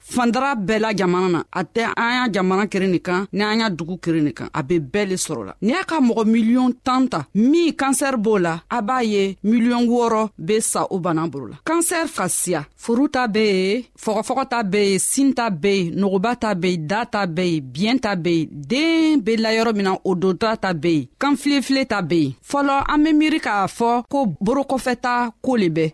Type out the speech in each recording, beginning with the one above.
fandara bɛɛ la jamana na a tɛ an y'a jamana kere nin kan ni an y'a dugu kere nin kan a be bɛɛ le sɔrɔ la n'i y'a ka mɔgɔ miliyɔn tan ta min kansɛri b'o la a b'a ye miliyɔn wɔɔrɔ be sa o bana boro la kansɛri ka siya furu ta be ye fɔgɔfɔgɔ ta be ye sin ta be ye nogoba ta be ye da ta be ye biyɛn ta be ye den be layɔrɔ min na o dota ta be ye kan filefile ta be ye fɔlɔ an be miiri k'a fɔ ko borokɔfɛta koo le bɛɛ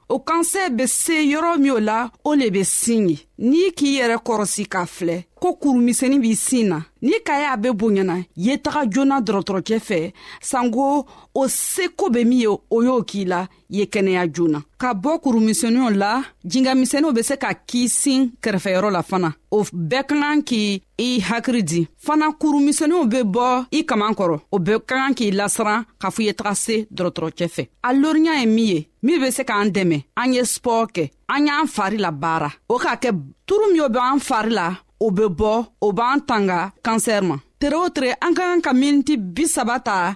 o kansɛ be se yɔrɔ min o la o le be sin ye n'i k'i yɛrɛ kɔrɔsi k'a filɛ ko kurumisɛni b'i sin na ni ka y'a be bonyana ye taga joona dɔrɔtɔrɔcɛ fɛ sanko o seko be min ye o y'o k'i la ye kɛnɛya joona ka bɔ kurumisɛniw la jingamisɛniw be se ka k'i sin kɛrɛfɛyɔrɔ la fana o bɛɛ ka kan k'i i hakiri di fana kuru misɛnninw be bɔ i kaman kɔrɔ o be ka kan k'i lasiran k'a fɔ i ye taga se dɔrɔtɔrɔcɛ fɛ a loriya ye min ye min be se k'an dɛmɛ an ye spɔɔ kɛ an y'an fari la baara o k'a kɛ turu min o be an fari la o be bɔ o b'an tanga kansɛr ma tere o tere an ka kan ka miniti bisaba ta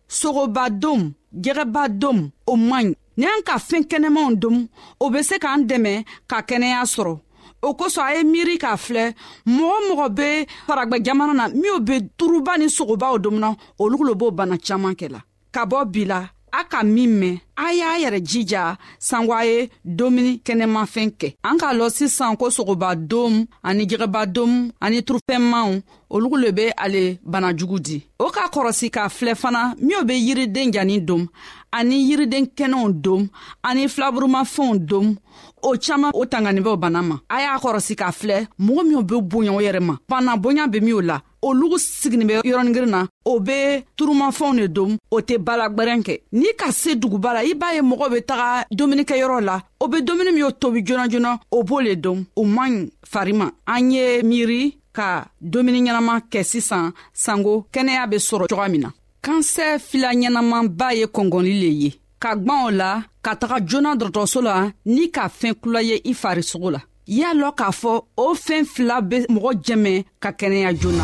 sogoba dom jɛgɛba dom o man ɲi ni an ka fɛɛn kɛnɛmanw dom o be se k'an dɛmɛ ka kɛnɛya sɔrɔ o kosɔn a ye miiri k'a filɛ mɔgɔ mɔgɔ be faragwɛ jamana na minw be turuba ni sogobaw domina olu lo b'o bana caaman kɛ la ka bɔ bi la a ka min mɛn a y'a yɛrɛ jija sanko a ye domuni kɛnɛmafɛn kɛ an k'a lɔ sisan ko sogoba dom ani jɛgɛba dom ani turufɛnmanw olugu le be ale bana jugu di o ka kɔrɔsi k'a filɛ fana minw be yiriden jani dom ani yiriden kɛnɛw dom ani filaburumafɛnw dom o caaman o tanganibɛw bana ma a y'a kɔrɔsi k'a filɛ mɔgɔ minw be bonya o yɛrɛ ma bana bonya be minw la olugu siginin bɛ yɔrɔningirin na o be turumafɛnw ne dom o tɛ balagwɛrɛn kɛ n'i ka se duguba la i b'a ye mɔgɔ be taga dumunikɛyɔrɔ la o be dumuni min o tobi joona joona o b'o le dom o man ɲi fari ma an ye miiri ka dumuni ɲɛnama kɛ sisan sanko kɛnɛya bɛ sɔrɔ cogoya min na kansɛ fila ɲɛnamanba ye kɔngɔli le ye ka gwan o la ka taga joona dɔgɔtɔrɔso la ni ka fɛn kula ye i farisogo la y'a lɔn k'a fɔ o fɛn fila bɛ mɔgɔ jɛmɛ ka kɛnɛya joona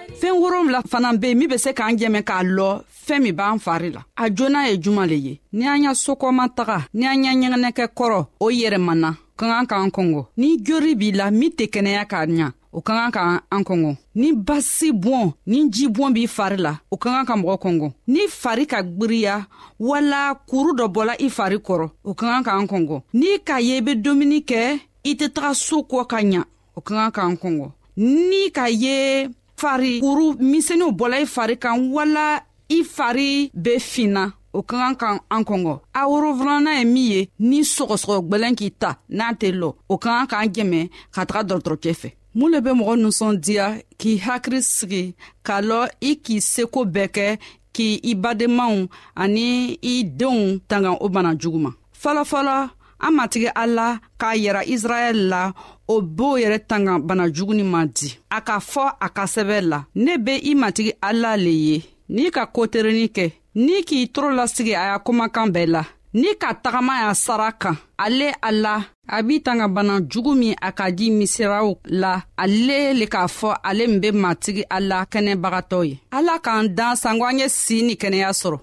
fɛɛn wolonfila fana be min be se k'an jɛmɛ k'a lɔ fɛɛn min b'an fari la a joona ye juman le ye ni an y'a sokɔma taga ni an y'a ɲɛgɛnɛkɛ kɔrɔ o yɛrɛman na ka kan k'an kɔngɔ ni jori b'i la min tɛ kɛnɛya k'a ɲa o ka kan ka an kɔngɔ ni basi bɔn ni ji bɔn b'i fari la o ka kan ka mɔgɔ kɔngɔ ni fari ka gbiriya wala kuru dɔ bɔla i fari kɔrɔ o ka kan ka an kɔngɔ n'i k'a ye i be dumuni kɛ i tɛ taga so kɔ ka ɲa o ka kan k'an kɔngɔ ni ka ye fari kuru misɛnninw bɔla i fari kan wala i fari bɛ finna o ka kan ka an kɔngɔ a worofilana ye min ye ni sɔgɔsɔgɔ gwɛlɛn k'i ta n'a tɛ lɔ o ka kan k'an jɛmɛ ka taga dɔgɔtɔrɔkɛ fɛ mun le bɛ mɔgɔ ninsɔndiya k'i hakili sigi k'a lɔ i k'i seko bɛɛ kɛ k'i i badenmaw ani i denw tanga o bana jugu ma fɔlɔfɔlɔ an matigi ala k'a yira israɛl la o b'o yɛrɛ tanga bana juguni man di a k'a fɔ a ka sɛbɛn la ne be i matigi ala le ye n'i ka koterenin kɛ n'i k'i toro lasigi a y'a komakan bɛɛ la n'i ka tagama y'a sara kan ale a la a b'i tanga bana jugu min a ka di misiraw la ale le k'a fɔ ale min be matigi ala kɛnɛbagatɔ ye ala k'an dan sanko an ye sii ni kɛnɛya sɔrɔ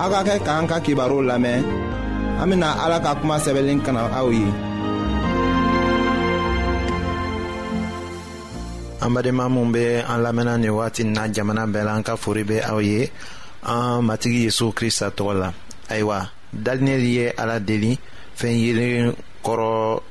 aw ka kɛ k'an ka kibaruw lamɛn an bena ala ka kuma sɛbɛnlen kana aw ye an badenma minw be an lamɛnna nin wagati na jamana bɛɛ la an ka fori be aw ye an matigi yezu krista tɔgɔ la ayiwa dalinɛli ye ala deli fɛn yelen kɔrɔ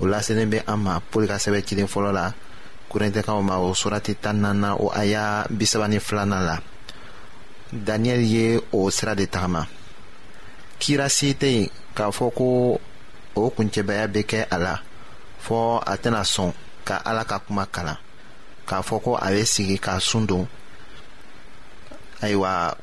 o lasenin bɛ an ma pɔli ka sɛbɛn cilen fɔlɔ la korintɛkaw ma o surati tan nana o aya bisaba ni filanan la daniyɛli ye o sira de tagama kira si tɛ yen k'a fɔ ko o kuncɛbaya bɛ kɛ a la fɔ a tɛna sɔn ka ala ka kuma kalan k'a fɔ ko a bɛ sigi k'a sun don ayiwa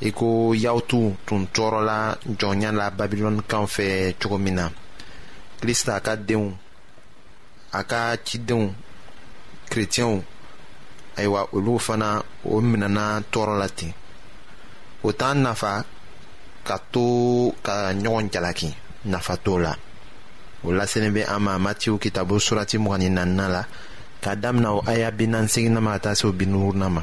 i ko yawutu tun tɔɔrɔla jɔnya la babilɔnikaw fɛ cogo min na krista ka denw a ka cidenw kretiyɛnw ayiwa olu fana o minɛna tɔɔrɔ la ten o t'an nafa ka to ka ɲɔgɔn jalaki nafa t'o la o laselen bɛ an ma matiw kitabu surati mugan ni naaninan la k'a damina o aya bi naani seginna ma ka taa se o bi duurunan ma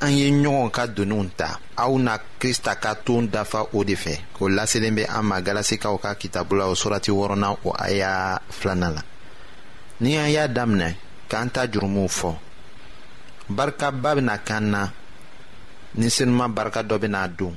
an ye ɲɔgɔn ka doniw ta aw na krista ka ton dafa o de fɛ o laselen bɛ an ma galasikaw ka kitabu la o surati wɔɔrɔnan o aya filanan la ni an y'a daminɛ k'an ta jurumuw fɔ barikaba bɛna kan na ni senuma barika dɔ bɛna don